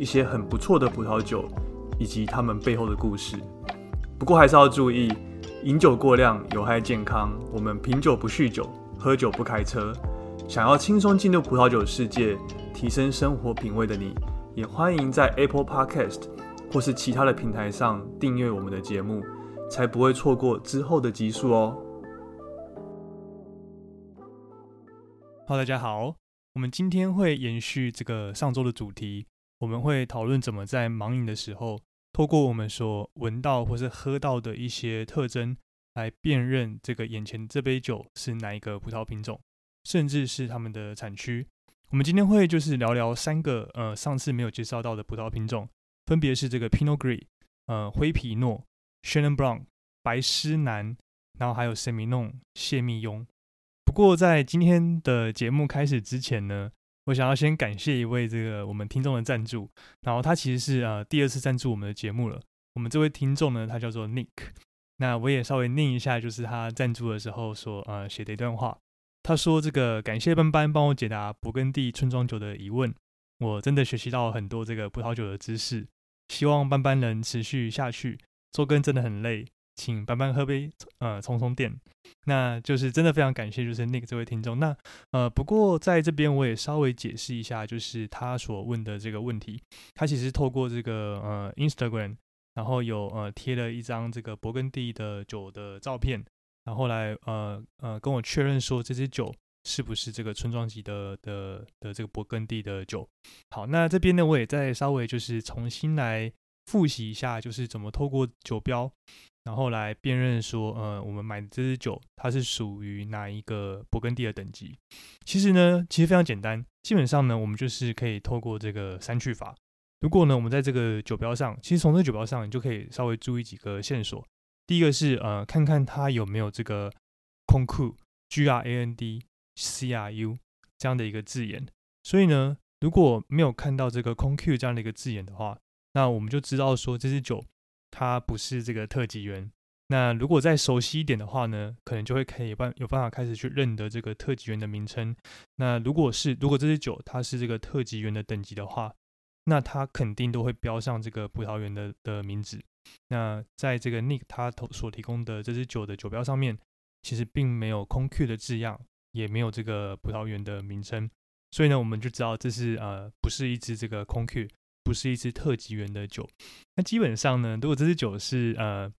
一些很不错的葡萄酒，以及他们背后的故事。不过还是要注意，饮酒过量有害健康。我们品酒不酗酒，喝酒不开车。想要轻松进入葡萄酒世界，提升生活品味的你，也欢迎在 Apple Podcast 或是其他的平台上订阅我们的节目。才不会错过之后的集数哦。Hello，大家好，我们今天会延续这个上周的主题，我们会讨论怎么在盲饮的时候，透过我们所闻到或是喝到的一些特征，来辨认这个眼前这杯酒是哪一个葡萄品种，甚至是它们的产区。我们今天会就是聊聊三个呃上次没有介绍到的葡萄品种，分别是这个 Pinot Gris，呃灰皮诺。Shannon Brown 白狮南，然后还有 s e m i n o n 谢密雍。不过在今天的节目开始之前呢，我想要先感谢一位这个我们听众的赞助。然后他其实是呃第二次赞助我们的节目了。我们这位听众呢，他叫做 Nick。那我也稍微念一下，就是他赞助的时候所呃写的一段话。他说：“这个感谢班班帮我解答勃艮第村庄酒的疑问，我真的学习到很多这个葡萄酒的知识。希望班班能持续下去。”做更真的很累，请班班喝杯呃充充电。那就是真的非常感谢，就是 Nick 这位听众。那呃不过在这边我也稍微解释一下，就是他所问的这个问题，他其实透过这个呃 Instagram，然后有呃贴了一张这个勃艮第的酒的照片，然后来呃呃跟我确认说这支酒是不是这个村庄级的的的这个勃艮第的酒。好，那这边呢我也再稍微就是重新来。复习一下，就是怎么透过酒标，然后来辨认说，呃，我们买的这支酒它是属于哪一个勃艮第的等级。其实呢，其实非常简单，基本上呢，我们就是可以透过这个删去法。如果呢，我们在这个酒标上，其实从这个酒标上，你就可以稍微注意几个线索。第一个是，呃，看看它有没有这个 “concu”（G R A N D C R U） 这样的一个字眼。所以呢，如果没有看到这个 “concu” 这样的一个字眼的话，那我们就知道说这支酒它不是这个特级园。那如果再熟悉一点的话呢，可能就会可以办有办法开始去认得这个特级园的名称。那如果是如果这支酒它是这个特级园的等级的话，那它肯定都会标上这个葡萄园的的名字。那在这个 Nick 他所提供的这支酒的酒标上面，其实并没有空 Q 的字样，也没有这个葡萄园的名称。所以呢，我们就知道这是呃不是一支这个空 Q。不是一支特级园的酒，那基本上呢，如果这支酒是呃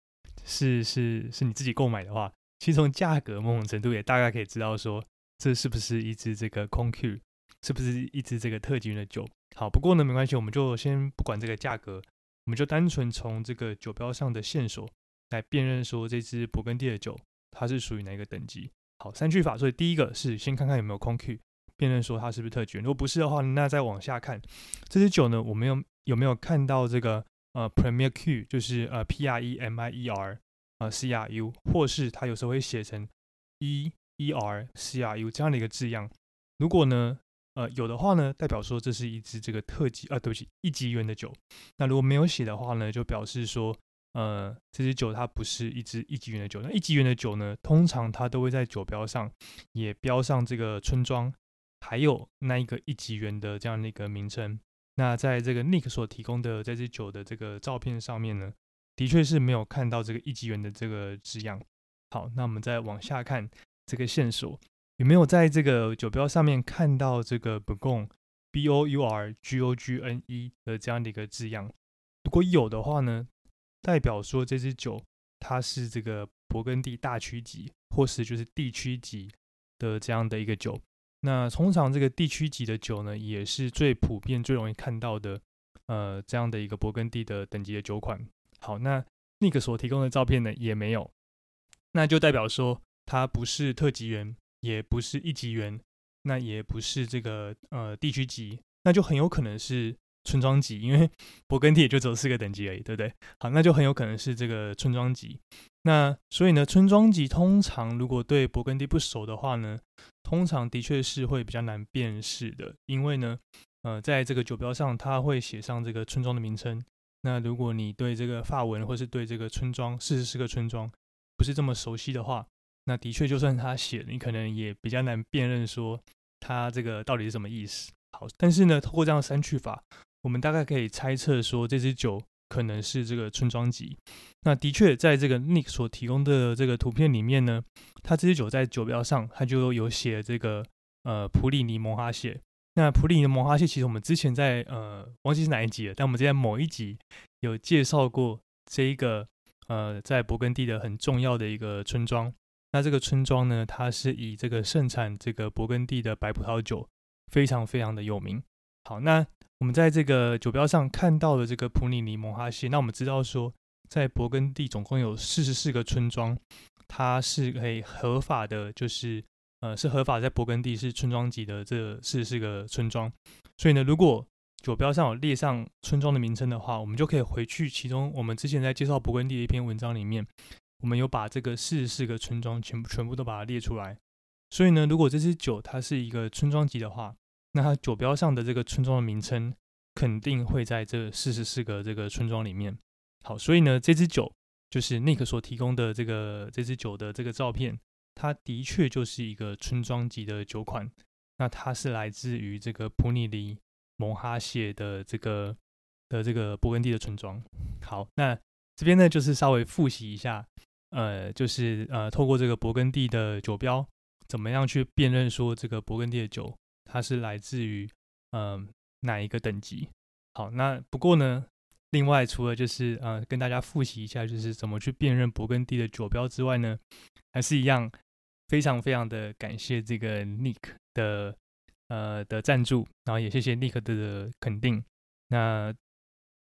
是是是你自己购买的话，其实从价格某种程度也大概可以知道说这是不是一支这个空 Q，是不是一支这个特级园的酒。好，不过呢没关系，我们就先不管这个价格，我们就单纯从这个酒标上的线索来辨认说这支勃艮第的酒它是属于哪一个等级。好，三句法，所以第一个是先看看有没有空 Q。辨认说它是不是特级，如果不是的话，那再往下看，这支酒呢，我们有有没有看到这个呃 Premier Q，就是呃 P R E M I E R 呃 C R U，或是它有时候会写成 E E R C R U 这样的一个字样。如果呢呃有的话呢，代表说这是一支这个特级啊，对不起，一级园的酒。那如果没有写的话呢，就表示说呃这支酒它不是一支一级园的酒。那一级园的酒呢，通常它都会在酒标上也标上这个村庄。还有那一个一级园的这样的一个名称，那在这个 Nick 所提供的这支酒的这个照片上面呢，的确是没有看到这个一级园的这个字样。好，那我们再往下看这个线索，有没有在这个酒标上面看到这个 Bong，Bourgogne 的这样的一个字样？如果有的话呢，代表说这支酒它是这个勃艮第大区级，或是就是地区级的这样的一个酒。那通常这个地区级的酒呢，也是最普遍、最容易看到的，呃，这样的一个勃艮第的等级的酒款。好，那那个所提供的照片呢，也没有，那就代表说它不是特级园，也不是一级园，那也不是这个呃地区级，那就很有可能是村庄级，因为 勃艮第也就只有四个等级而已，对不对？好，那就很有可能是这个村庄级。那所以呢，村庄级通常如果对勃艮第不熟的话呢，通常的确是会比较难辨识的，因为呢，呃，在这个酒标上它会写上这个村庄的名称。那如果你对这个发文或是对这个村庄四十四个村庄不是这么熟悉的话，那的确就算他写，你可能也比较难辨认说他这个到底是什么意思。好，但是呢，通过这样的删去法，我们大概可以猜测说这支酒可能是这个村庄级。那的确，在这个 Nick 所提供的这个图片里面呢，他这支酒在酒标上他就有写这个呃普里尼蒙哈谢。那普里尼蒙哈谢其实我们之前在呃忘记是哪一集了，但我们之前某一集有介绍过这一个呃在勃艮第的很重要的一个村庄。那这个村庄呢，它是以这个盛产这个勃艮第的白葡萄酒。非常非常的有名。好，那我们在这个酒标上看到的这个普里尼蒙哈谢，那我们知道说，在勃艮第总共有四十四个村庄，它是可以合法的，就是呃是合法在勃艮第是村庄级的这四十四个村庄。所以呢，如果酒标上有列上村庄的名称的话，我们就可以回去其中我们之前在介绍勃艮第的一篇文章里面，我们有把这个四十四个村庄全部全部都把它列出来。所以呢，如果这支酒它是一个村庄级的话，那它酒标上的这个村庄的名称肯定会在这四十四个这个村庄里面。好，所以呢，这支酒就是 Nick 所提供的这个这支酒的这个照片，它的确就是一个村庄级的酒款。那它是来自于这个普尼里蒙哈谢的这个的这个勃艮第的村庄。好，那这边呢就是稍微复习一下，呃，就是呃，透过这个勃艮第的酒标，怎么样去辨认说这个勃艮第的酒。它是来自于嗯哪一个等级？好，那不过呢，另外除了就是呃跟大家复习一下，就是怎么去辨认勃艮第的酒标之外呢，还是一样非常非常的感谢这个 Nick 的呃的赞助，然后也谢谢 Nick 的肯定。那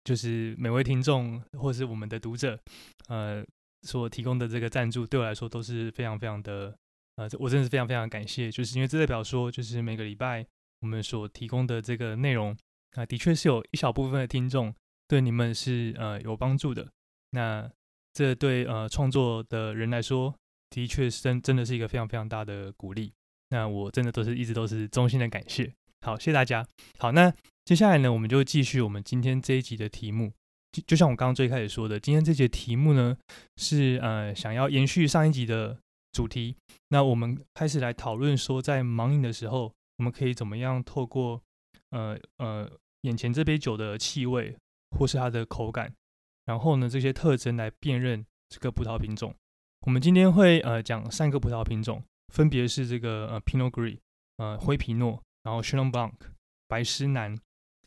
就是每位听众或是我们的读者呃所提供的这个赞助，对我来说都是非常非常的。呃，我真的是非常非常感谢，就是因为这代表说，就是每个礼拜我们所提供的这个内容啊，的确是有一小部分的听众对你们是呃有帮助的。那这对呃创作的人来说，的确是真真的是一个非常非常大的鼓励。那我真的都是一直都是衷心的感谢。好，谢谢大家。好，那接下来呢，我们就继续我们今天这一集的题目。就就像我刚刚最开始说的，今天这节题目呢，是呃想要延续上一集的。主题，那我们开始来讨论说，在盲饮的时候，我们可以怎么样透过呃呃眼前这杯酒的气味或是它的口感，然后呢这些特征来辨认这个葡萄品种。我们今天会呃讲三个葡萄品种，分别是这个呃 Pinot Gris 呃灰皮诺，然后 Chenin Blanc 白诗南，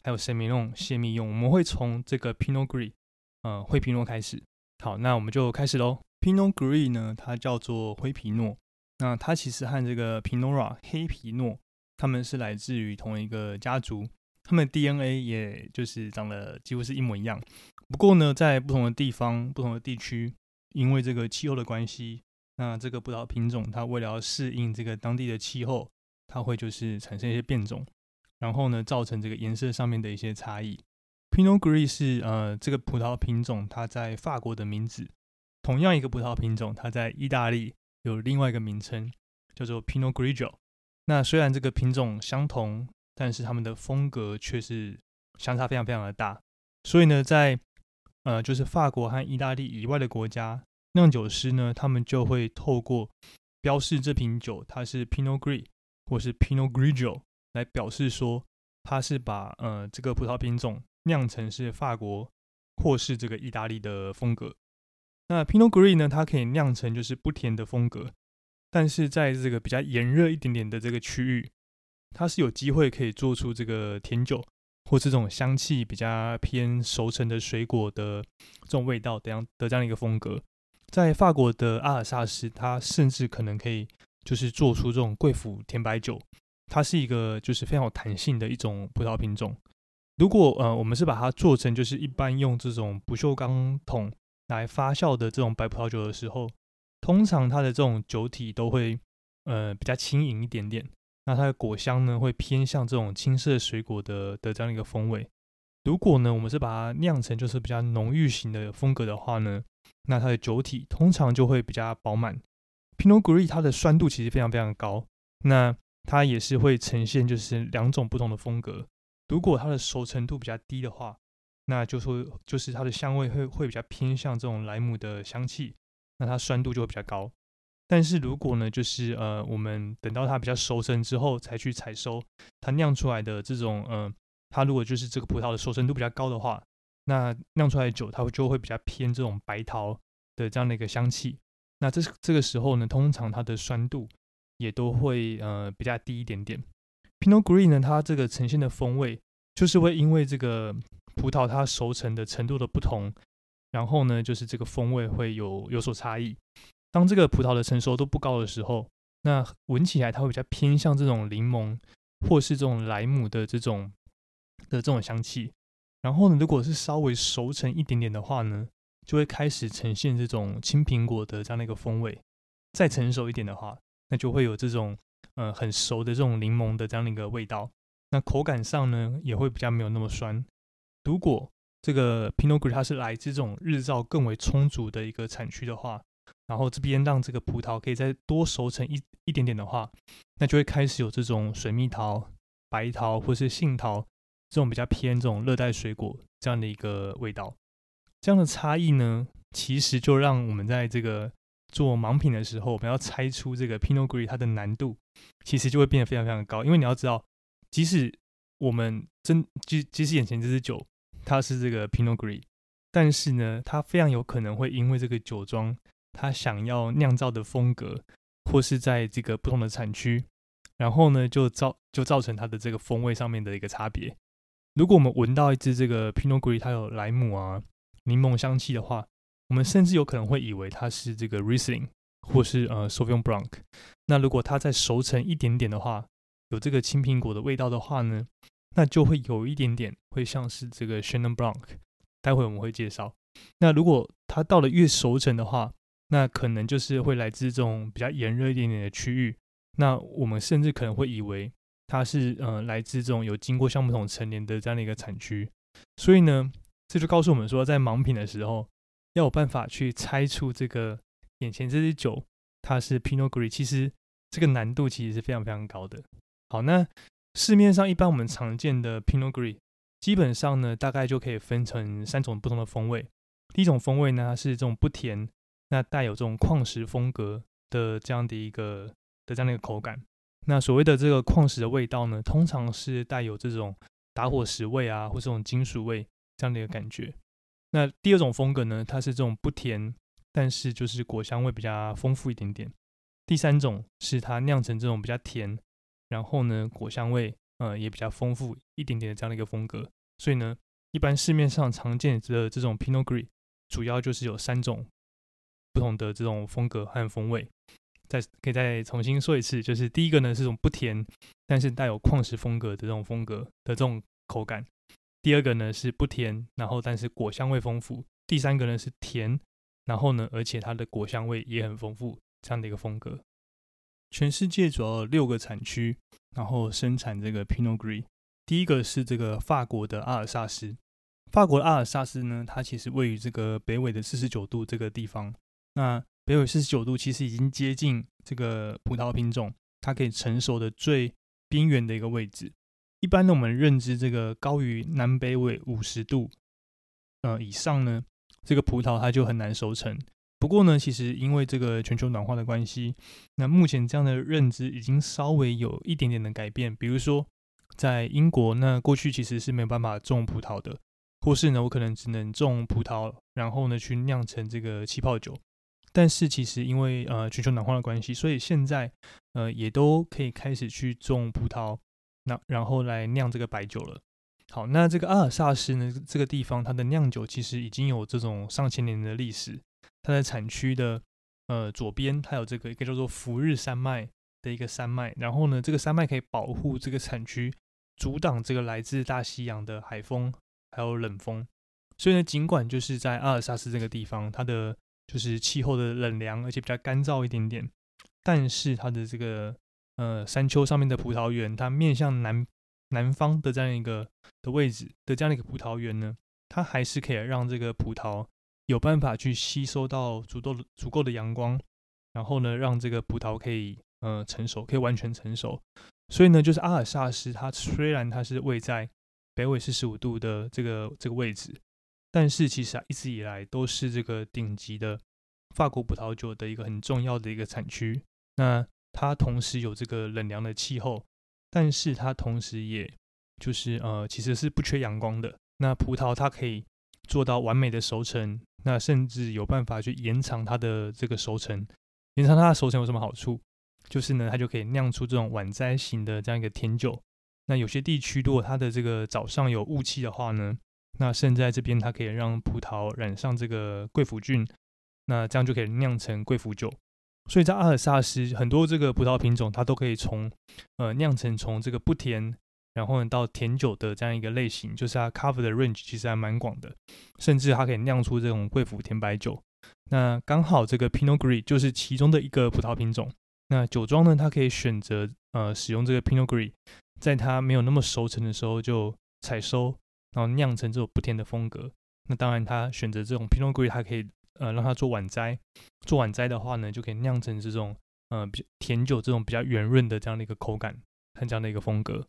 还有塞米农谢密用。我们会从这个 Pinot Gris 呃灰皮诺开始。好，那我们就开始喽。Pinot Gris 呢，它叫做灰皮诺。那它其实和这个 Pinot Noir 黑皮诺，它们是来自于同一个家族，它们 DNA 也就是长得几乎是一模一样。不过呢，在不同的地方、不同的地区，因为这个气候的关系，那这个葡萄品种它为了适应这个当地的气候，它会就是产生一些变种，然后呢，造成这个颜色上面的一些差异。Pinot Gris 是呃这个葡萄品种它在法国的名字。同样一个葡萄品种，它在意大利有另外一个名称，叫做 Pinot Grigio。那虽然这个品种相同，但是它们的风格却是相差非常非常的大。所以呢，在呃，就是法国和意大利以外的国家，酿酒师呢，他们就会透过标示这瓶酒它是 Pinot Gris 或是 Pinot Grigio 来表示说，它是把呃这个葡萄品种酿成是法国或是这个意大利的风格。那 Pinot Gris 呢？它可以酿成就是不甜的风格，但是在这个比较炎热一点点的这个区域，它是有机会可以做出这个甜酒，或这种香气比较偏熟成的水果的这种味道的样的这样一个风格。在法国的阿尔萨斯，它甚至可能可以就是做出这种贵腐甜白酒。它是一个就是非常有弹性的一种葡萄品种。如果呃我们是把它做成就是一般用这种不锈钢桶。来发酵的这种白葡萄酒的时候，通常它的这种酒体都会呃比较轻盈一点点。那它的果香呢，会偏向这种青色水果的的这样一个风味。如果呢，我们是把它酿成就是比较浓郁型的风格的话呢，那它的酒体通常就会比较饱满。Pinot Gris 它的酸度其实非常非常高，那它也是会呈现就是两种不同的风格。如果它的熟成度比较低的话，那就说就是它的香味会会比较偏向这种莱姆的香气，那它酸度就会比较高。但是如果呢，就是呃，我们等到它比较熟成之后才去采收，它酿出来的这种呃，它如果就是这个葡萄的熟成度比较高的话，那酿出来的酒它就会比较偏这种白桃的这样的一个香气。那这这个时候呢，通常它的酸度也都会呃比较低一点点。Pinot Gris 呢，它这个呈现的风味就是会因为这个葡萄它熟成的程度的不同，然后呢，就是这个风味会有有所差异。当这个葡萄的成熟度不高的时候，那闻起来它会比较偏向这种柠檬或是这种莱姆的这种的这种香气。然后呢，如果是稍微熟成一点点的话呢，就会开始呈现这种青苹果的这样的一个风味。再成熟一点的话，那就会有这种呃很熟的这种柠檬的这样的一个味道。那口感上呢，也会比较没有那么酸。如果这个 Pinot Gris 它是来自这种日照更为充足的一个产区的话，然后这边让这个葡萄可以再多熟成一一点点的话，那就会开始有这种水蜜桃、白桃或是杏桃这种比较偏这种热带水果这样的一个味道。这样的差异呢，其实就让我们在这个做盲品的时候，我们要猜出这个 Pinot Gris 它的难度，其实就会变得非常非常高。因为你要知道，即使我们真即即使眼前这支酒它是这个 Pinot Gris，但是呢，它非常有可能会因为这个酒庄。它想要酿造的风格，或是在这个不同的产区，然后呢，就造就造成它的这个风味上面的一个差别。如果我们闻到一支这个 Pinot Gris，它有莱姆啊、柠檬香气的话，我们甚至有可能会以为它是这个 Riesling 或是呃 Sauvignon Blanc。那如果它再熟成一点点的话，有这个青苹果的味道的话呢，那就会有一点点会像是这个 Chenin Blanc。待会我们会介绍。那如果它到了越熟成的话，那可能就是会来自这种比较炎热一点点的区域，那我们甚至可能会以为它是呃来自这种有经过橡木桶陈年的这样的一个产区，所以呢，这就告诉我们说，在盲品的时候要有办法去猜出这个眼前这支酒它是 Pinot Gris，其实这个难度其实是非常非常高的。好，那市面上一般我们常见的 Pinot Gris，基本上呢大概就可以分成三种不同的风味。第一种风味呢是这种不甜。那带有这种矿石风格的这样的一个的这样的一个口感，那所谓的这个矿石的味道呢，通常是带有这种打火石味啊，或这种金属味这样的一个感觉。那第二种风格呢，它是这种不甜，但是就是果香味比较丰富一点点。第三种是它酿成这种比较甜，然后呢果香味呃也比较丰富一点点的这样的一个风格。所以呢，一般市面上常见的这种 Pinot Gris 主要就是有三种。不同的这种风格和风味，再可以再重新说一次，就是第一个呢是种不甜，但是带有矿石风格的这种风格的这种口感；第二个呢是不甜，然后但是果香味丰富；第三个呢是甜，然后呢而且它的果香味也很丰富这样的一个风格。全世界主要六个产区，然后生产这个 Pinot Gris。第一个是这个法国的阿尔萨斯，法国的阿尔萨斯呢，它其实位于这个北纬的四十九度这个地方。那北纬四十九度其实已经接近这个葡萄品种它可以成熟的最边缘的一个位置。一般呢，我们认知这个高于南北纬五十度呃以上呢，这个葡萄它就很难熟成。不过呢，其实因为这个全球暖化的关系，那目前这样的认知已经稍微有一点点的改变。比如说在英国，那过去其实是没有办法种葡萄的，或是呢，我可能只能种葡萄，然后呢去酿成这个气泡酒。但是其实因为呃全球暖化的关系，所以现在呃也都可以开始去种葡萄，那然后来酿这个白酒了。好，那这个阿尔萨斯呢这个地方，它的酿酒其实已经有这种上千年的历史。它的产区的呃左边，它有这个一个叫做福日山脉的一个山脉，然后呢这个山脉可以保护这个产区，阻挡这个来自大西洋的海风还有冷风。所以呢，尽管就是在阿尔萨斯这个地方，它的就是气候的冷凉，而且比较干燥一点点。但是它的这个呃山丘上面的葡萄园，它面向南南方的这样一个的位置的这样一个葡萄园呢，它还是可以让这个葡萄有办法去吸收到足够足够的阳光，然后呢，让这个葡萄可以呃成熟，可以完全成熟。所以呢，就是阿尔萨斯，它虽然它是位在北纬四十五度的这个这个位置，但是其实啊，一直以来都是这个顶级的法国葡萄酒的一个很重要的一个产区。那它同时有这个冷凉的气候，但是它同时也就是呃，其实是不缺阳光的。那葡萄它可以做到完美的熟成，那甚至有办法去延长它的这个熟成。延长它的熟成有什么好处？就是呢，它就可以酿出这种晚摘型的这样一个甜酒。那有些地区如果它的这个早上有雾气的话呢，那甚至在这边它可以让葡萄染上这个贵腐菌，那这样就可以酿成贵腐酒。所以在阿尔萨斯很多这个葡萄品种，它都可以从呃酿成从这个不甜，然后呢到甜酒的这样一个类型，就是它 cover 的 range 其实还蛮广的，甚至它可以酿出这种贵腐甜白酒。那刚好这个 Pinot Gris 就是其中的一个葡萄品种。那酒庄呢，它可以选择呃使用这个 Pinot Gris，在它没有那么熟成的时候就采收，然后酿成这种不甜的风格。那当然，它选择这种 Pinot Gris，它可以呃让它做晚摘，做晚摘的话呢，就可以酿成这种呃比甜酒这种比较圆润的这样的一个口感和这样的一个风格。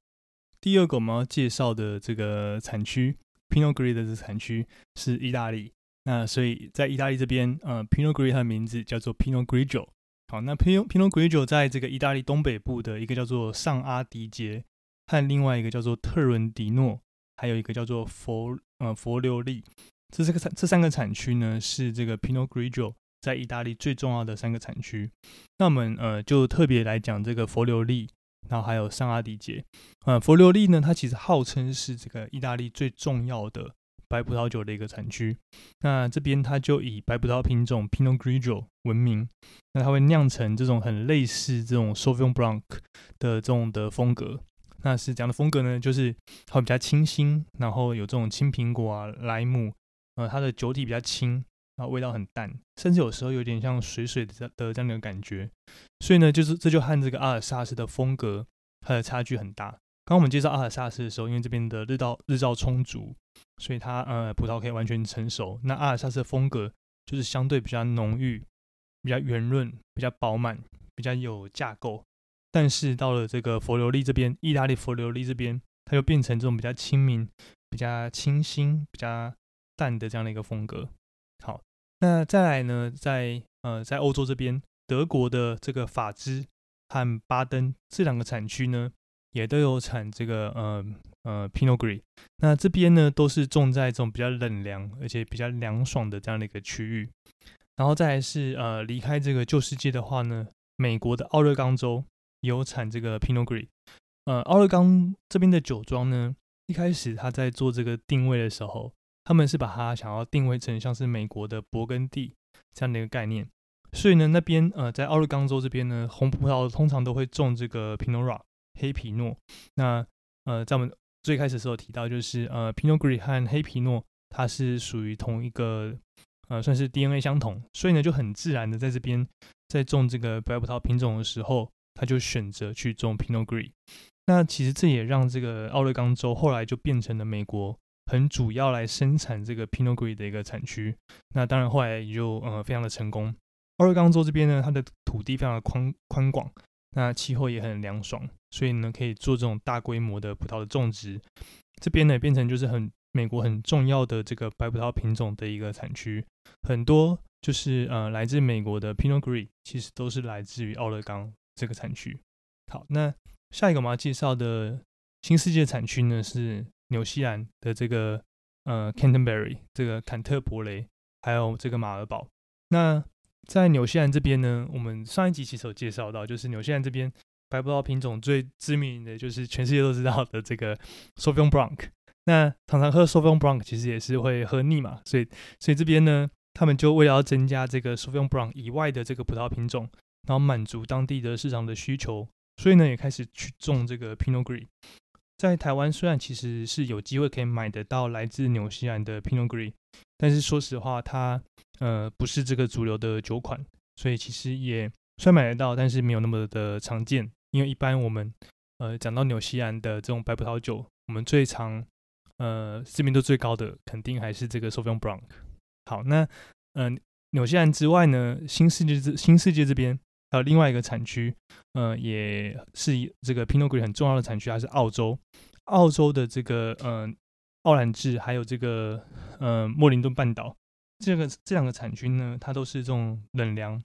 第二个我们要介绍的这个产区 Pinot Gris 的产区是意大利。那所以在意大利这边，呃 Pinot Gris 它的名字叫做 Pinot Grigio。好，那 Pinot Pinot Grigio 在这个意大利东北部的一个叫做上阿迪杰，和另外一个叫做特伦迪诺，还有一个叫做佛呃佛留利，这三个产这三个产区呢，是这个 Pinot Grigio 在意大利最重要的三个产区。那我们呃就特别来讲这个佛留利，然后还有上阿迪杰。呃，佛留利呢，它其实号称是这个意大利最重要的。白葡萄酒的一个产区，那这边它就以白葡萄品种 Pinot Grigio 闻名，那它会酿成这种很类似这种 Sauvignon Blanc 的这种的风格。那是怎样的风格呢？就是它比较清新，然后有这种青苹果啊、莱姆，呃，它的酒体比较轻，然后味道很淡，甚至有时候有点像水水的的这样的感觉。所以呢，就是这就和这个阿尔萨斯的风格它的差距很大。刚我们介绍阿尔萨斯的时候，因为这边的日照日照充足。所以它呃葡萄可以完全成熟。那阿尔萨斯的风格就是相对比较浓郁、比较圆润、比较饱满、比较有架构。但是到了这个佛留利这边，意大利佛留利这边，它又变成这种比较亲民、比较清新、比较淡的这样的一个风格。好，那再来呢，在呃在欧洲这边，德国的这个法兹和巴登这两个产区呢，也都有产这个呃。呃，Pinot Gris，那这边呢都是种在这种比较冷凉而且比较凉爽的这样的一个区域。然后再来是呃，离开这个旧世界的话呢，美国的奥勒冈州有产这个 Pinot Gris。呃，奥勒冈这边的酒庄呢，一开始他在做这个定位的时候，他们是把它想要定位成像是美国的勃艮第这样的一个概念。所以呢，那边呃，在奥勒冈州这边呢，红葡萄通常都会种这个 Pinot Noir 黑皮诺。那呃，在我们最开始的时候提到，就是呃，Pinot Gris 和黑皮诺，它是属于同一个，呃，算是 DNA 相同，所以呢，就很自然的在这边在种这个白葡萄品种的时候，他就选择去种 Pinot Gris。那其实这也让这个奥勒冈州后来就变成了美国很主要来生产这个 Pinot Gris 的一个产区。那当然后来也就呃非常的成功。奥勒冈州这边呢，它的土地非常的宽宽广。那气候也很凉爽，所以呢，可以做这种大规模的葡萄的种植。这边呢，变成就是很美国很重要的这个白葡萄品种的一个产区。很多就是呃，来自美国的 Pinot Gris，其实都是来自于奥勒冈这个产区。好，那下一个我们要介绍的新世界产区呢，是纽西兰的这个呃 Canterbury，这个坎特伯雷，还有这个马尔堡。那在纽西兰这边呢，我们上一集其实有介绍到，就是纽西兰这边白葡萄品种最知名的就是全世界都知道的这个 Sauvignon Blanc。那常常喝 Sauvignon Blanc 其实也是会喝腻嘛，所以所以这边呢，他们就为了要增加这个 Sauvignon Blanc 以外的这个葡萄品种，然后满足当地的市场的需求，所以呢也开始去种这个 Pinot Gris。在台湾虽然其实是有机会可以买得到来自纽西兰的 Pinot Gris，但是说实话它呃，不是这个主流的酒款，所以其实也虽然买得到，但是没有那么的常见。因为一般我们呃，讲到纽西兰的这种白葡萄酒，我们最常呃知名度最高的，肯定还是这个 Sauvignon Blanc。好，那呃，纽西兰之外呢，新世界这新世界这边还有另外一个产区，呃，也是这个 Pinot Gris 很重要的产区，还是澳洲。澳洲的这个呃奥兰治，还有这个呃莫林顿半岛，这个这两个产区呢，它都是这种冷凉，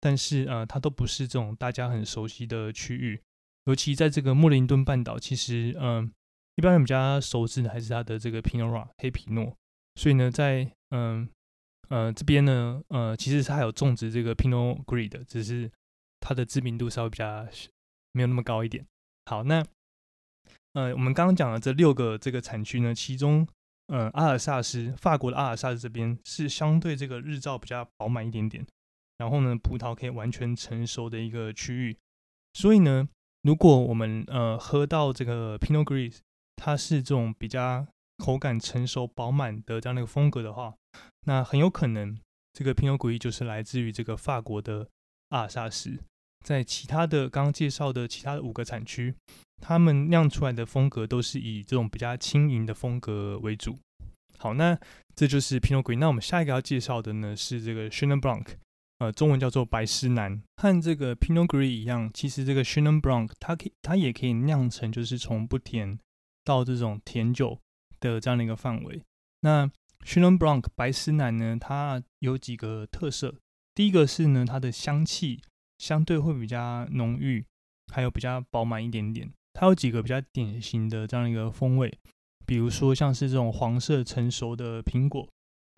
但是呃，它都不是这种大家很熟悉的区域。尤其在这个莫林顿半岛，其实嗯，一般人比较熟知的还是它的这个 Pinot Noir 黑皮诺。所以呢，在嗯呃这边呢，呃，其实它还有种植这个 Pinot Gris 的，只是它的知名度稍微比较没有那么高一点。好，那。呃，我们刚刚讲的这六个这个产区呢，其中，呃，阿尔萨斯，法国的阿尔萨斯这边是相对这个日照比较饱满一点点，然后呢，葡萄可以完全成熟的一个区域。所以呢，如果我们呃喝到这个 Pinot Gris，它是这种比较口感成熟饱满的这样的一个风格的话，那很有可能这个 Pinot Gris 就是来自于这个法国的阿尔萨斯。在其他的刚刚介绍的其他的五个产区。他们酿出来的风格都是以这种比较轻盈的风格为主。好，那这就是 Pinot Gris。那我们下一个要介绍的呢是这个 Chenin Blanc，呃，中文叫做白诗南。和这个 Pinot Gris 一样，其实这个 Chenin Blanc 它可以它也可以酿成就是从不甜到这种甜酒的这样的一个范围。那 Chenin Blanc 白诗南呢，它有几个特色。第一个是呢，它的香气相对会比较浓郁，还有比较饱满一点点。它有几个比较典型的这样一个风味，比如说像是这种黄色成熟的苹果，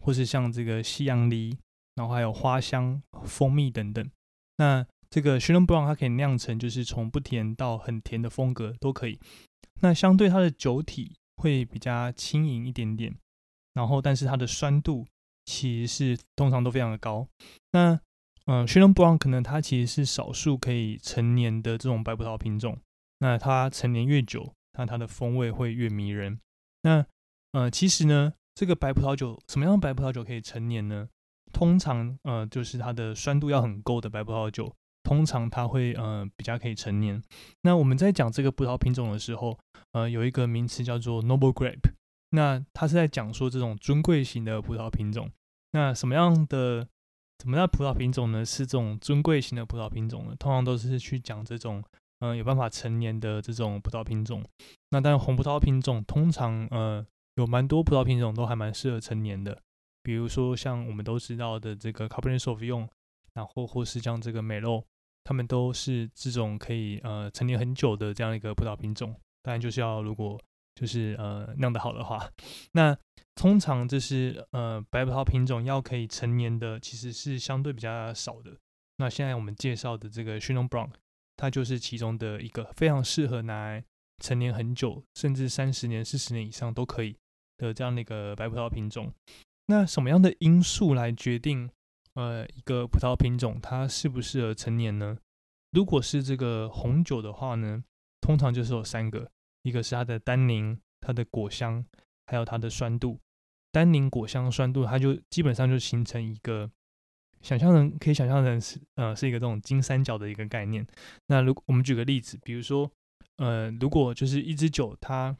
或是像这个西洋梨，然后还有花香、蜂蜜等等。那这个 c h i n o n Blanc 它可以酿成就是从不甜到很甜的风格都可以。那相对它的酒体会比较轻盈一点点，然后但是它的酸度其实是通常都非常的高。那嗯 c h i n o n Blanc 可能它其实是少数可以成年的这种白葡萄品种。那它成年越久，那它的风味会越迷人。那呃，其实呢，这个白葡萄酒什么样的白葡萄酒可以成年呢？通常呃，就是它的酸度要很够的白葡萄酒，通常它会呃比较可以成年。那我们在讲这个葡萄品种的时候，呃，有一个名词叫做 noble grape，那它是在讲说这种尊贵型的葡萄品种。那什么样的什么样葡萄品种呢？是这种尊贵型的葡萄品种呢？通常都是去讲这种。嗯，有办法成年的这种葡萄品种，那当然红葡萄品种通常呃有蛮多葡萄品种都还蛮适合成年的，比如说像我们都知道的这个 c a b e r n e t s a u v i g n 然后或是像这个美露，它们都是这种可以呃成年很久的这样一个葡萄品种。当然就是要如果就是呃酿得好的话，那通常就是呃白葡萄品种要可以成年的其实是相对比较少的。那现在我们介绍的这个 c h i n o n Blanc。它就是其中的一个非常适合拿来陈年很久，甚至三十年、四十年以上都可以的这样的一个白葡萄品种。那什么样的因素来决定呃一个葡萄品种它适不适合陈年呢？如果是这个红酒的话呢，通常就是有三个，一个是它的单宁、它的果香，还有它的酸度。单宁、果香、酸度，它就基本上就形成一个。想象成可以想象成是呃是一个这种金三角的一个概念。那如果我们举个例子，比如说呃如果就是一支酒，它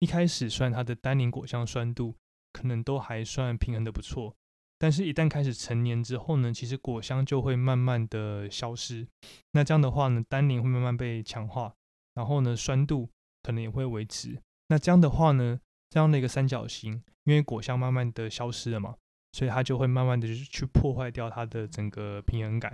一开始算它的单宁果香酸度可能都还算平衡的不错，但是一旦开始成年之后呢，其实果香就会慢慢的消失。那这样的话呢，单宁会慢慢被强化，然后呢酸度可能也会维持。那这样的话呢，这样的一个三角形，因为果香慢慢的消失了嘛。所以它就会慢慢的就是去破坏掉它的整个平衡感，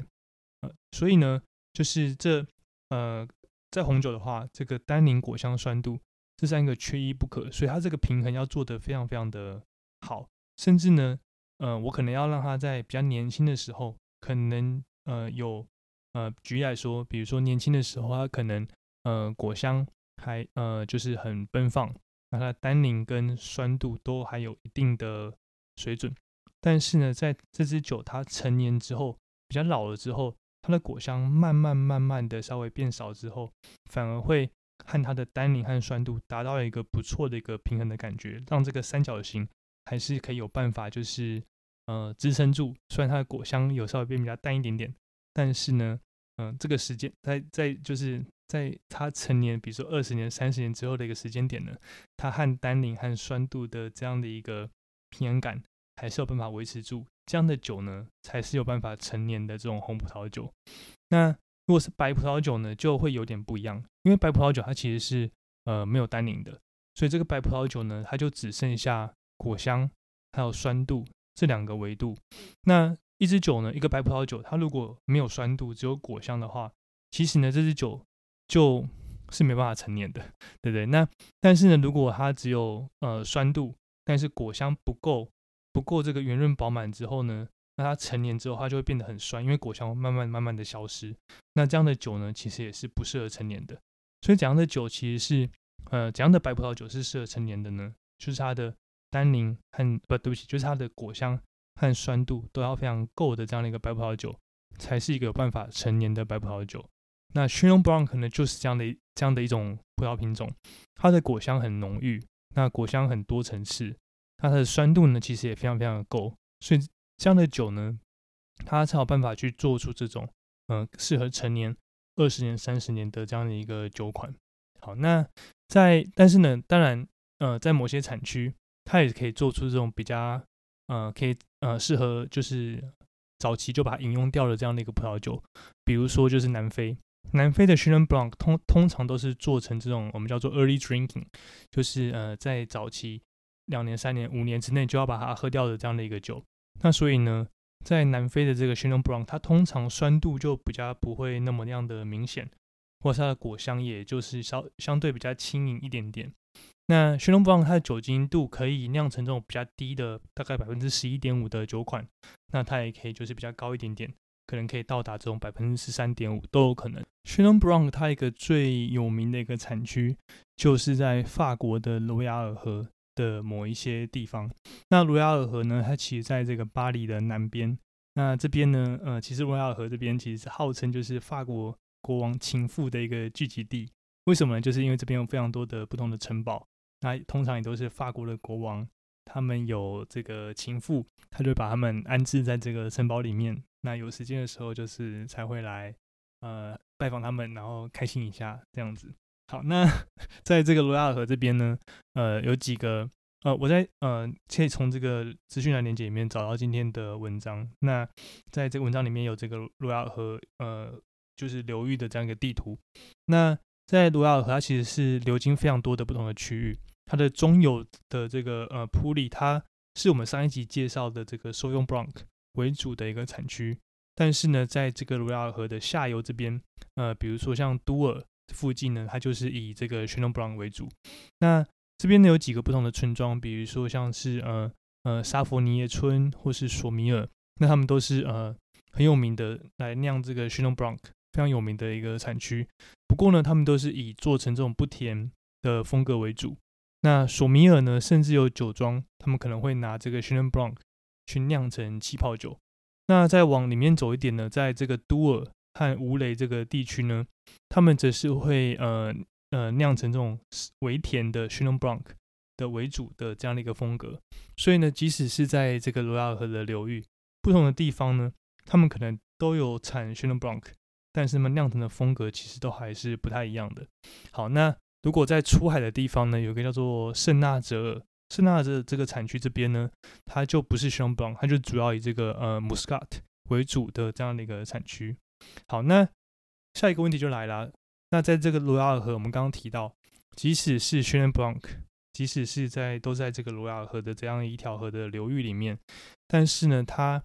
呃，所以呢，就是这呃，在红酒的话，这个单宁、果香、酸度这三个缺一不可，所以它这个平衡要做得非常非常的好，甚至呢，呃，我可能要让它在比较年轻的时候，可能呃有呃举例来说，比如说年轻的时候，它可能呃果香还呃就是很奔放，那它的单宁跟酸度都还有一定的水准。但是呢，在这支酒它成年之后，比较老了之后，它的果香慢慢慢慢的稍微变少之后，反而会和它的单宁和酸度达到一个不错的一个平衡的感觉，让这个三角形还是可以有办法就是呃支撑住。虽然它的果香有稍微变比较淡一点点，但是呢，嗯，这个时间在在就是在它成年，比如说二十年、三十年之后的一个时间点呢，它和单宁和酸度的这样的一个平衡感还是有办法维持住，这样的酒呢才是有办法成年的这种红葡萄酒。那如果是白葡萄酒呢，就会有点不一样，因为白葡萄酒它其实是呃没有单宁的，所以这个白葡萄酒呢，它就只剩下果香还有酸度这两个维度。那一支酒呢，一个白葡萄酒，它如果没有酸度，只有果香的话，其实呢，这支酒就是没办法成年的，对不对？那但是呢，如果它只有呃酸度，但是果香不够，不够这个圆润饱满之后呢，那它成年之后，它就会变得很酸，因为果香慢慢慢慢的消失。那这样的酒呢，其实也是不适合成年的。所以怎样的酒其实是呃怎样的白葡萄酒是适合成年的呢？就是它的单宁和不对不起，就是它的果香和酸度都要非常够的这样的一个白葡萄酒，才是一个有办法成年的白葡萄酒。那 c h i n o n Brown 可能就是这样的这样的一种葡萄品种，它的果香很浓郁，那果香很多层次，它的酸度呢其实也非常非常的够，所以这样的酒呢，它才有办法去做出这种嗯适合成年二十年、三十年的这样的一个酒款。好，那在但是呢，当然呃在某些产区，它也可以做出这种比较呃可以呃适合就是早期就把它饮用掉的这样的一个葡萄酒，比如说就是南非。南非的 Chenin Blanc 通通常都是做成这种我们叫做 early drinking，就是呃在早期两年、三年、五年之内就要把它喝掉的这样的一个酒。那所以呢，在南非的这个 Chenin Blanc，它通常酸度就比较不会那么样的明显，或是它的果香也就是相相对比较轻盈一点点。那 Chenin Blanc 它的酒精度可以酿成这种比较低的，大概百分之十一点五的酒款，那它也可以就是比较高一点点。可能可以到达这种百分之十三点五都有可能。Chenin Blanc 它一个最有名的一个产区，就是在法国的卢亚尔河的某一些地方。那卢亚尔河呢，它其实在这个巴黎的南边。那这边呢，呃，其实卢亚尔河这边其实是号称就是法国国王情妇的一个聚集地。为什么呢？就是因为这边有非常多的不同的城堡，那通常也都是法国的国王，他们有这个情妇，他就把他们安置在这个城堡里面。那有时间的时候，就是才会来，呃，拜访他们，然后开心一下这样子。好，那 在这个罗亚尔河这边呢，呃，有几个，呃，我在呃，可以从这个资讯栏链接里面找到今天的文章。那在这个文章里面有这个罗亚尔河，呃，就是流域的这样一个地图。那在罗亚尔河，它其实是流经非常多的不同的区域。它的中游的这个呃普里，它是我们上一集介绍的这个收用 Bronc。为主的一个产区，但是呢，在这个卢亚尔河的下游这边，呃，比如说像都尔附近呢，它就是以这个 Chenin Blanc 为主。那这边呢有几个不同的村庄，比如说像是呃呃沙佛尼耶村或是索米尔，那他们都是呃很有名的来酿这个 Chenin Blanc 非常有名的一个产区。不过呢，他们都是以做成这种不甜的风格为主。那索米尔呢，甚至有酒庄，他们可能会拿这个 Chenin Blanc。去酿成气泡酒。那再往里面走一点呢，在这个都尔和吴雷这个地区呢，他们则是会呃呃酿成这种微甜的 Chenin Blanc 的为主的这样的一个风格。所以呢，即使是在这个罗亚尔河的流域，不同的地方呢，他们可能都有产 Chenin Blanc，但是呢，酿成的风格其实都还是不太一样的。好，那如果在出海的地方呢，有个叫做圣纳泽尔。圣纳的这个产区这边呢，它就不是 c h a m b l n 它就主要以这个呃 Muscat 为主的这样的一个产区。好，那下一个问题就来了。那在这个罗亚尔河，我们刚刚提到，即使是 c h a m b l n 即使是在都在这个罗亚尔河的这样一条河的流域里面，但是呢，它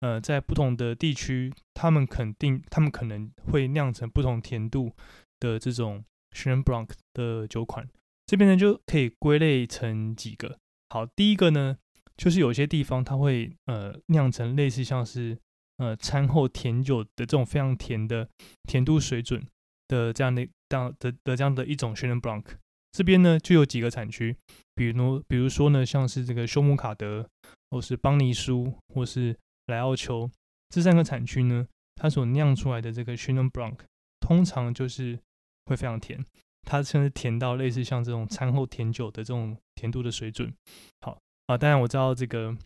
呃在不同的地区，他们肯定他们可能会酿成不同甜度的这种 c h a m b l n 的酒款。这边呢就可以归类成几个。好，第一个呢，就是有些地方它会呃酿成类似像是呃餐后甜酒的这种非常甜的甜度水准的这样的这样的的这样的一种 Chenin Blanc。这边呢就有几个产区，比如比如说呢像是这个休姆卡德，或是邦尼苏，或是莱奥丘这三个产区呢，它所酿出来的这个 Chenin Blanc 通常就是会非常甜。它甚至甜到类似像这种餐后甜酒的这种甜度的水准。好啊，当然我知道这个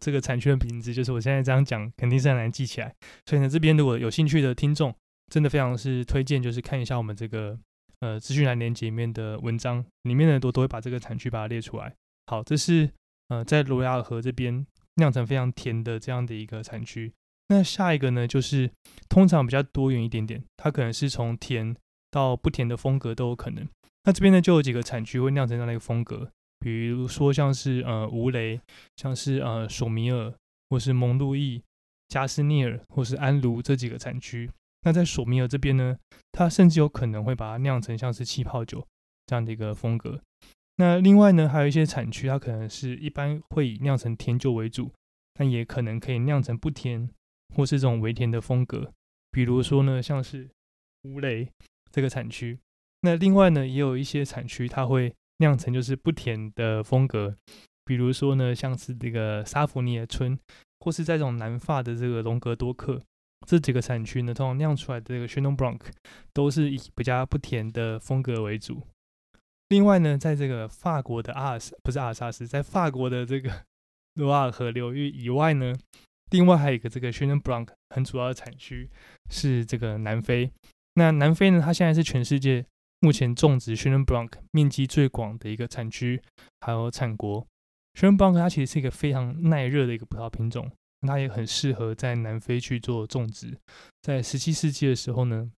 这个产区的名字，就是我现在这样讲肯定是很难记起来。所以呢，这边如果有兴趣的听众，真的非常是推荐，就是看一下我们这个呃资讯栏连接里面的文章，里面呢都都会把这个产区把它列出来。好，这是呃在罗亚尔河这边酿成非常甜的这样的一个产区。那下一个呢，就是通常比较多元一点点，它可能是从甜到不甜的风格都有可能。那这边呢就有几个产区会酿成这样的一个风格，比如说像是呃吴雷，像是呃索米尔，或是蒙路易、加斯涅尔，或是安卢这几个产区。那在索米尔这边呢，它甚至有可能会把它酿成像是气泡酒这样的一个风格。那另外呢，还有一些产区，它可能是一般会以酿成甜酒为主，但也可能可以酿成不甜。或是这种微甜的风格，比如说呢，像是乌雷这个产区。那另外呢，也有一些产区它会酿成就是不甜的风格，比如说呢，像是这个沙弗尼尔村，或是在这种南法的这个隆格多克这几个产区呢，通常酿出来的这个 Chenin Blanc 都是以比较不甜的风格为主。另外呢，在这个法国的阿尔萨不是阿尔萨斯，在法国的这个 卢瓦尔河流域以外呢。另外还有一个这个 Chenin Blanc 很主要的产区是这个南非。那南非呢，它现在是全世界目前种植 Chenin Blanc 面积最广的一个产区，还有产国。Chenin Blanc 它其实是一个非常耐热的一个葡萄品种，它也很适合在南非去做种植。在十七世纪的时候呢，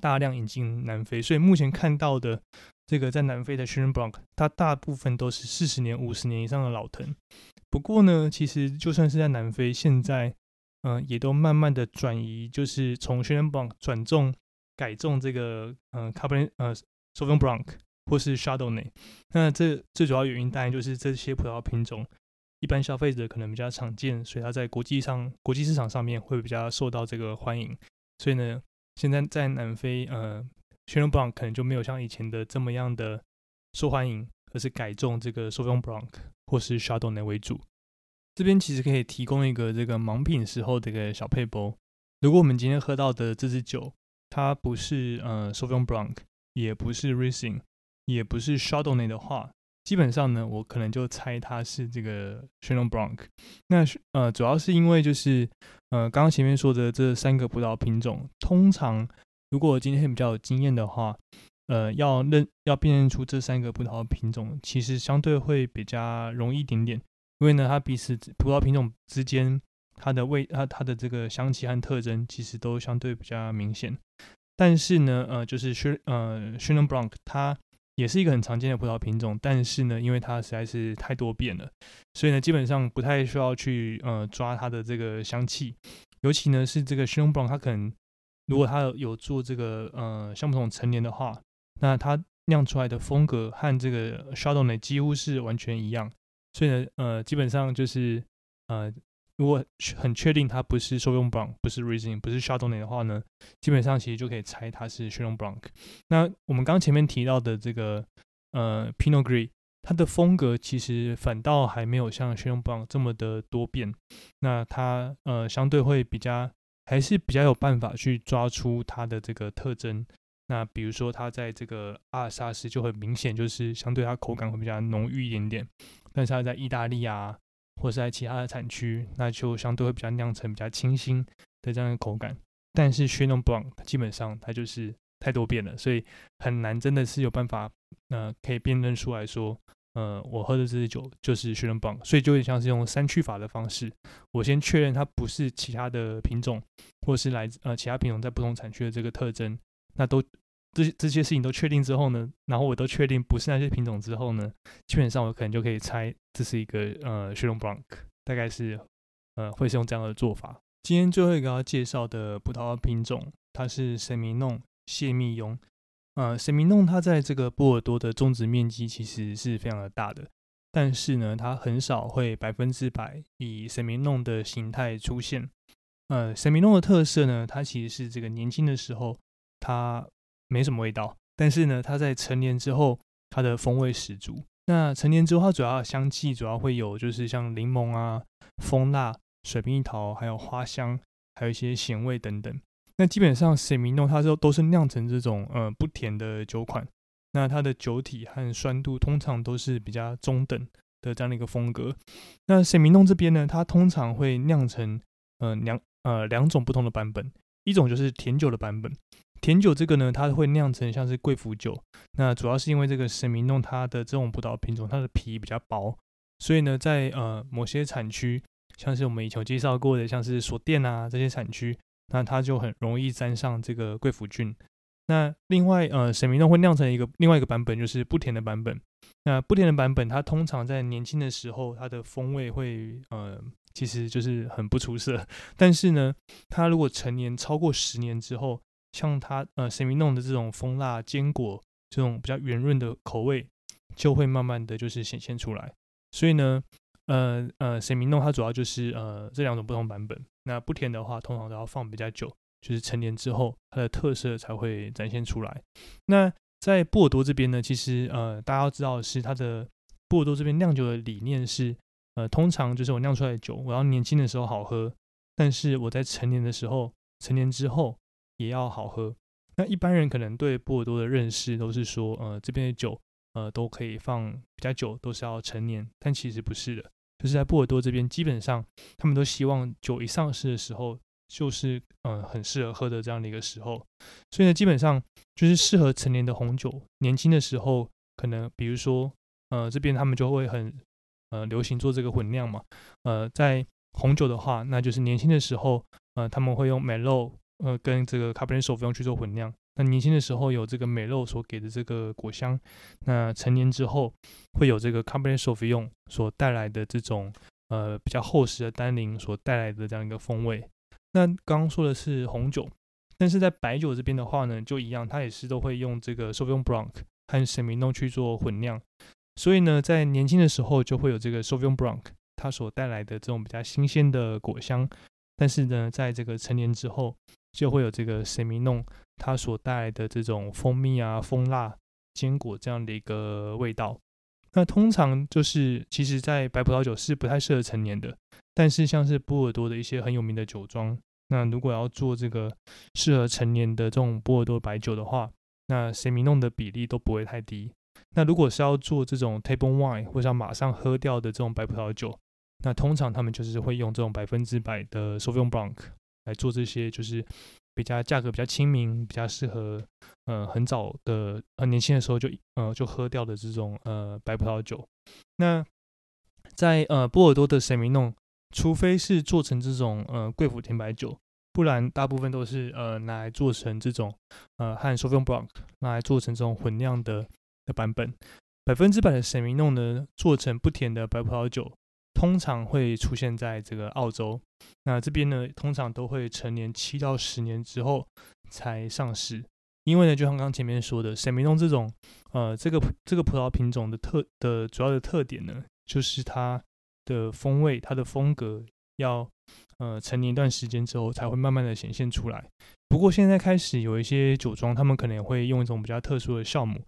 大量引进南非，所以目前看到的这个在南非的 Chenin Blanc，它大部分都是四十年、五十年以上的老藤。不过呢，其实就算是在南非，现在，嗯，也都慢慢的转移，就是从 Chenin Blanc 转种改种这个，嗯，Cabernet，呃，Sauvignon Blanc 或是 s h a d o w n a y。那这最主要原因当然就是这些葡萄品种，一般消费者可能比较常见，所以它在国际上、国际市场上面会比较受到这个欢迎。所以呢，现在在南非，呃，Chenin Blanc 可能就没有像以前的这么样的受欢迎，而是改种这个 Sauvignon Blanc。或是 s h a d o w n a y 为主，这边其实可以提供一个这个盲品时候的一个小配包。如果我们今天喝到的这支酒，它不是呃 Sauvignon Blanc，也不是 Riesling，也不是 Chardonnay 的话，基本上呢，我可能就猜它是这个 Chenin Blanc。那呃，主要是因为就是呃，刚刚前面说的这三个葡萄品种，通常如果今天比较有经验的话。呃，要认要辨认出这三个葡萄品种，其实相对会比较容易一点点，因为呢，它彼此葡萄品种之间，它的味它它的这个香气和特征，其实都相对比较明显。但是呢，呃，就是轩呃轩农 Blanc，它也是一个很常见的葡萄品种，但是呢，因为它实在是太多变了，所以呢，基本上不太需要去呃抓它的这个香气，尤其呢是这个轩农 Blanc，它可能如果它有做这个呃橡木桶陈年的话。那它酿出来的风格和这个 Chardonnay 几乎是完全一样，所以呢，呃，基本上就是呃，如果很确定它不是 Sauvignon Blanc，不是 Riesling，不是 s h a d o w n a y 的话呢，基本上其实就可以猜它是 Chenin Blanc。那我们刚前面提到的这个呃 Pinot Gris，它的风格其实反倒还没有像 Chenin Blanc 这么的多变，那它呃相对会比较还是比较有办法去抓出它的这个特征。那比如说，它在这个阿尔萨斯就很明显，就是相对它口感会比较浓郁一点点。但是它在意大利啊，或者在其他的产区，那就相对会比较酿成比较清新的这样的口感。但是 c h e n o n Blanc 基本上它就是太多变了，所以很难真的是有办法，呃，可以辨认出来说，呃，我喝的这支酒就是 c h e n o n Blanc。所以就有点像是用三去法的方式，我先确认它不是其他的品种，或是来自呃其他品种在不同产区的这个特征。那都这这些事情都确定之后呢，然后我都确定不是那些品种之后呢，基本上我可能就可以猜这是一个呃雪龙 Blanc，大概是呃会是用这样的做法。今天最后一个要介绍的葡萄品种，它是神明弄谢密雍。呃，神明弄它在这个波尔多的种植面积其实是非常的大的，但是呢，它很少会百分之百以神明弄的形态出现。呃，神明弄的特色呢，它其实是这个年轻的时候。它没什么味道，但是呢，它在成年之后，它的风味十足。那成年之后，它主要的香气主要会有，就是像柠檬啊、蜂蜡、水蜜桃，还有花香，还有一些咸味等等。那基本上，水米诺它都都是酿成这种呃不甜的酒款。那它的酒体和酸度通常都是比较中等的这样的一个风格。那水米诺这边呢，它通常会酿成呃两呃两种不同的版本。一种就是甜酒的版本。甜酒这个呢，它会酿成像是贵腐酒。那主要是因为这个神明弄它的这种葡萄品种，它的皮比较薄，所以呢，在呃某些产区，像是我们以前介绍过的，像是锁店啊这些产区，那它就很容易沾上这个贵腐菌。那另外呃，神明弄会酿成一个另外一个版本，就是不甜的版本。那不甜的版本，它通常在年轻的时候，它的风味会呃，其实就是很不出色。但是呢，它如果成年超过十年之后，像它呃神明弄的这种蜂蜡坚果这种比较圆润的口味，就会慢慢的就是显现出来。所以呢，呃呃神明弄它主要就是呃这两种不同版本。那不甜的话，通常都要放比较久，就是成年之后，它的特色才会展现出来。那在波尔多这边呢，其实呃，大家要知道的是，它的波尔多这边酿酒的理念是，呃，通常就是我酿出来的酒，我要年轻的时候好喝，但是我在成年的时候，成年之后也要好喝。那一般人可能对波尔多的认识都是说，呃，这边的酒，呃，都可以放比较久，都是要成年，但其实不是的，就是在波尔多这边，基本上他们都希望酒一上市的时候。就是嗯，很适合喝的这样的一个时候，所以呢，基本上就是适合成年的红酒。年轻的时候，可能比如说，呃，这边他们就会很呃流行做这个混酿嘛。呃，在红酒的话，那就是年轻的时候，呃，他们会用美肉呃跟这个 Cabernet Sauvignon 去做混酿。那年轻的时候有这个美肉所给的这个果香，那成年之后会有这个 Cabernet Sauvignon 所带来的这种呃比较厚实的单宁所带来的这样一个风味。那刚刚说的是红酒，但是在白酒这边的话呢，就一样，它也是都会用这个 Sauvignon Blanc 和神明弄去做混酿，所以呢，在年轻的时候就会有这个 Sauvignon Blanc 它所带来的这种比较新鲜的果香，但是呢，在这个成年之后，就会有这个神明弄它所带来的这种蜂蜜啊、蜂蜡、坚果这样的一个味道。那通常就是，其实，在白葡萄酒是不太适合成年的。但是像是波尔多的一些很有名的酒庄，那如果要做这个适合成年的这种波尔多白酒的话，那谁米弄的比例都不会太低。那如果是要做这种 table wine 或者要马上喝掉的这种白葡萄酒，那通常他们就是会用这种百分之百的 Sauvignon Blanc 来做这些，就是比较价格比较亲民、比较适合呃很早的很年轻的时候就呃就喝掉的这种呃白葡萄酒。那在呃波尔多的神明弄。除非是做成这种呃贵腐甜白酒，不然大部分都是呃拿来做成这种呃和 Sauvignon Blanc 拿来做成这种混酿的的版本。百分之百的神明弄呢，做成不甜的白葡萄酒，通常会出现在这个澳洲。那这边呢，通常都会成年七到十年之后才上市。因为呢，就像刚前面说的，神明弄这种呃这个这个葡萄品种的特的主要的特点呢，就是它。的风味，它的风格要呃成年一段时间之后才会慢慢的显现出来。不过现在开始有一些酒庄，他们可能也会用一种比较特殊的酵母，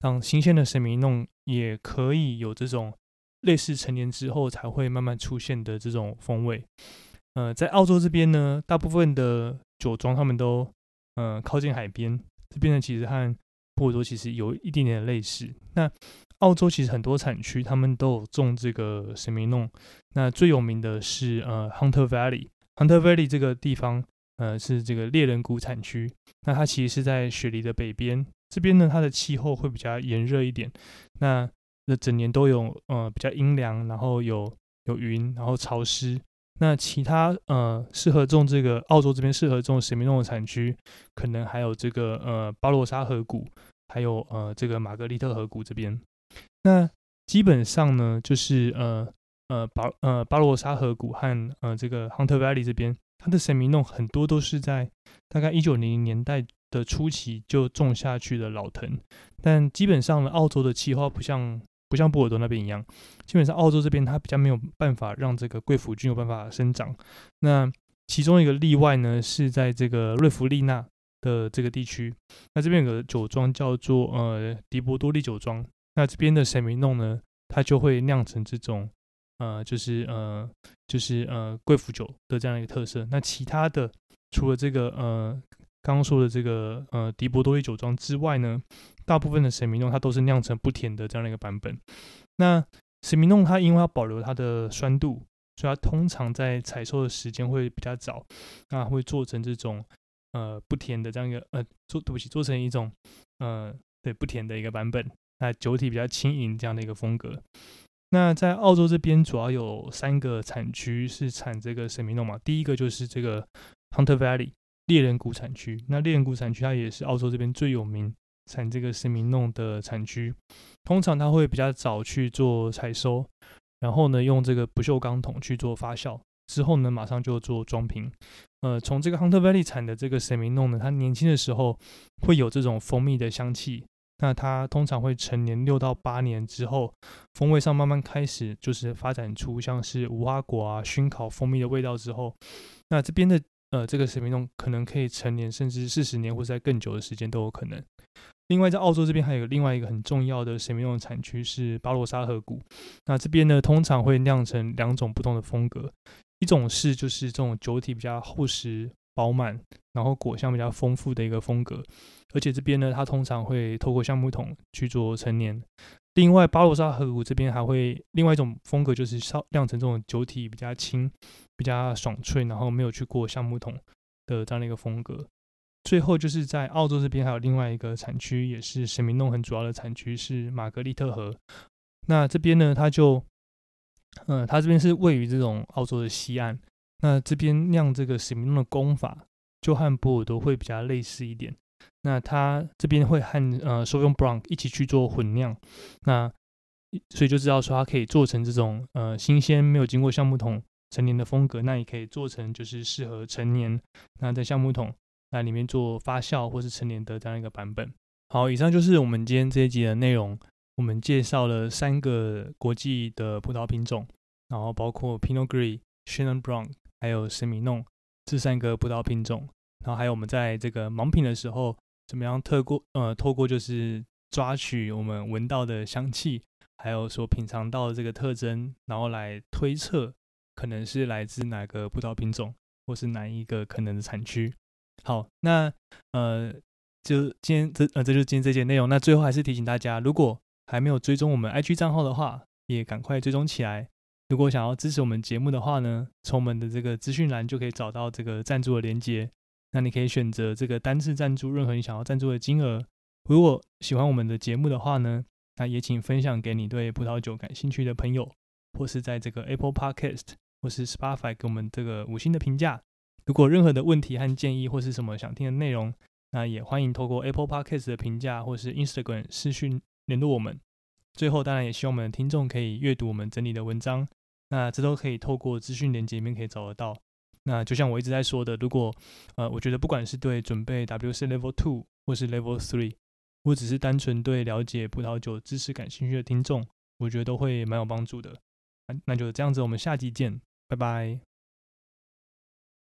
让新鲜的神明弄也可以有这种类似成年之后才会慢慢出现的这种风味。呃，在澳洲这边呢，大部分的酒庄他们都呃靠近海边，这边呢其实和波尔多其实有一点点类似。那澳洲其实很多产区，他们都有种这个神明弄。那最有名的是呃 Hunter Valley。Hunter Valley 这个地方，呃是这个猎人谷产区。那它其实是在雪梨的北边。这边呢，它的气候会比较炎热一点。那那整年都有呃比较阴凉，然后有有云，然后潮湿。那其他呃适合种这个澳洲这边适合种神明弄的产区，可能还有这个呃巴罗沙河谷，还有呃这个玛格丽特河谷这边。那基本上呢，就是呃呃巴呃巴罗沙河谷和呃这个 Hunter Valley 这边，它的神明弄很多都是在大概一九零零年代的初期就种下去的老藤。但基本上呢，澳洲的气候不像不像波尔多那边一样，基本上澳洲这边它比较没有办法让这个贵腐菌有办法生长。那其中一个例外呢，是在这个瑞弗利纳的这个地区，那这边有个酒庄叫做呃迪博多利酒庄。那这边的神明弄呢，它就会酿成这种，呃，就是呃，就是呃，贵腐酒的这样一个特色。那其他的，除了这个呃，刚刚说的这个呃，迪波多利酒庄之外呢，大部分的神明弄它都是酿成不甜的这样的一个版本。那神明弄它因为要保留它的酸度，所以它通常在采收的时间会比较早，那会做成这种呃不甜的这样一个呃做对不起做成一种呃对不甜的一个版本，那酒体比较轻盈这样的一个风格。那在澳洲这边主要有三个产区是产这个神明弄嘛，第一个就是这个 Hunter Valley 猎人谷产区，那猎人谷产区它也是澳洲这边最有名产这个神明弄的产区，通常它会比较早去做采收，然后呢用这个不锈钢桶去做发酵，之后呢马上就做装瓶。呃，从这个 Hunter Valley 产的这个神明弄呢，它年轻的时候会有这种蜂蜜的香气。那它通常会成年六到八年之后，风味上慢慢开始就是发展出像是无花果啊、熏烤蜂蜜的味道之后，那这边的呃这个神明弄可能可以成年甚至四十年或者在更久的时间都有可能。另外在澳洲这边还有另外一个很重要的神明弄产区是巴罗沙河谷，那这边呢通常会酿成两种不同的风格，一种是就是这种酒体比较厚实。饱满，然后果香比较丰富的一个风格，而且这边呢，它通常会透过橡木桶去做陈年。另外，巴罗萨河谷这边还会另外一种风格，就是烧酿成这种酒体比较轻、比较爽脆，然后没有去过橡木桶的这样的一个风格。最后就是在澳洲这边还有另外一个产区，也是神明弄很主要的产区是玛格丽特河。那这边呢，它就，嗯，它这边是位于这种澳洲的西岸。那这边酿这个史密诺的功法，就和波尔多会比较类似一点。那它这边会和呃 s a u v i g n Blanc 一起去做混酿，那所以就知道说它可以做成这种呃新鲜没有经过橡木桶陈年的风格。那也可以做成就是适合陈年，那在橡木桶那里面做发酵或是陈年的这样一个版本。好，以上就是我们今天这一集的内容。我们介绍了三个国际的葡萄品种，然后包括 Pinot Gris、Chenin Blanc。还有神米弄这三个葡萄品种，然后还有我们在这个盲品的时候，怎么样透过呃透过就是抓取我们闻到的香气，还有所品尝到的这个特征，然后来推测可能是来自哪个葡萄品种，或是哪一个可能的产区。好，那呃就今天这呃这就是今天这节内容。那最后还是提醒大家，如果还没有追踪我们 IG 账号的话，也赶快追踪起来。如果想要支持我们节目的话呢，从我们的这个资讯栏就可以找到这个赞助的连接。那你可以选择这个单次赞助任何你想要赞助的金额。如果喜欢我们的节目的话呢，那也请分享给你对葡萄酒感兴趣的朋友，或是在这个 Apple Podcast 或是 Spotify 给我们这个五星的评价。如果任何的问题和建议或是什么想听的内容，那也欢迎透过 Apple Podcast 的评价或是 Instagram 私讯联络我们。最后，当然也希望我们的听众可以阅读我们整理的文章。那这都可以透过资讯连接里面可以找得到。那就像我一直在说的，如果呃，我觉得不管是对准备 WC Level Two 或是 Level Three，或只是单纯对了解葡萄酒知识感兴趣的听众，我觉得都会蛮有帮助的。那就这样子，我们下集见，拜拜。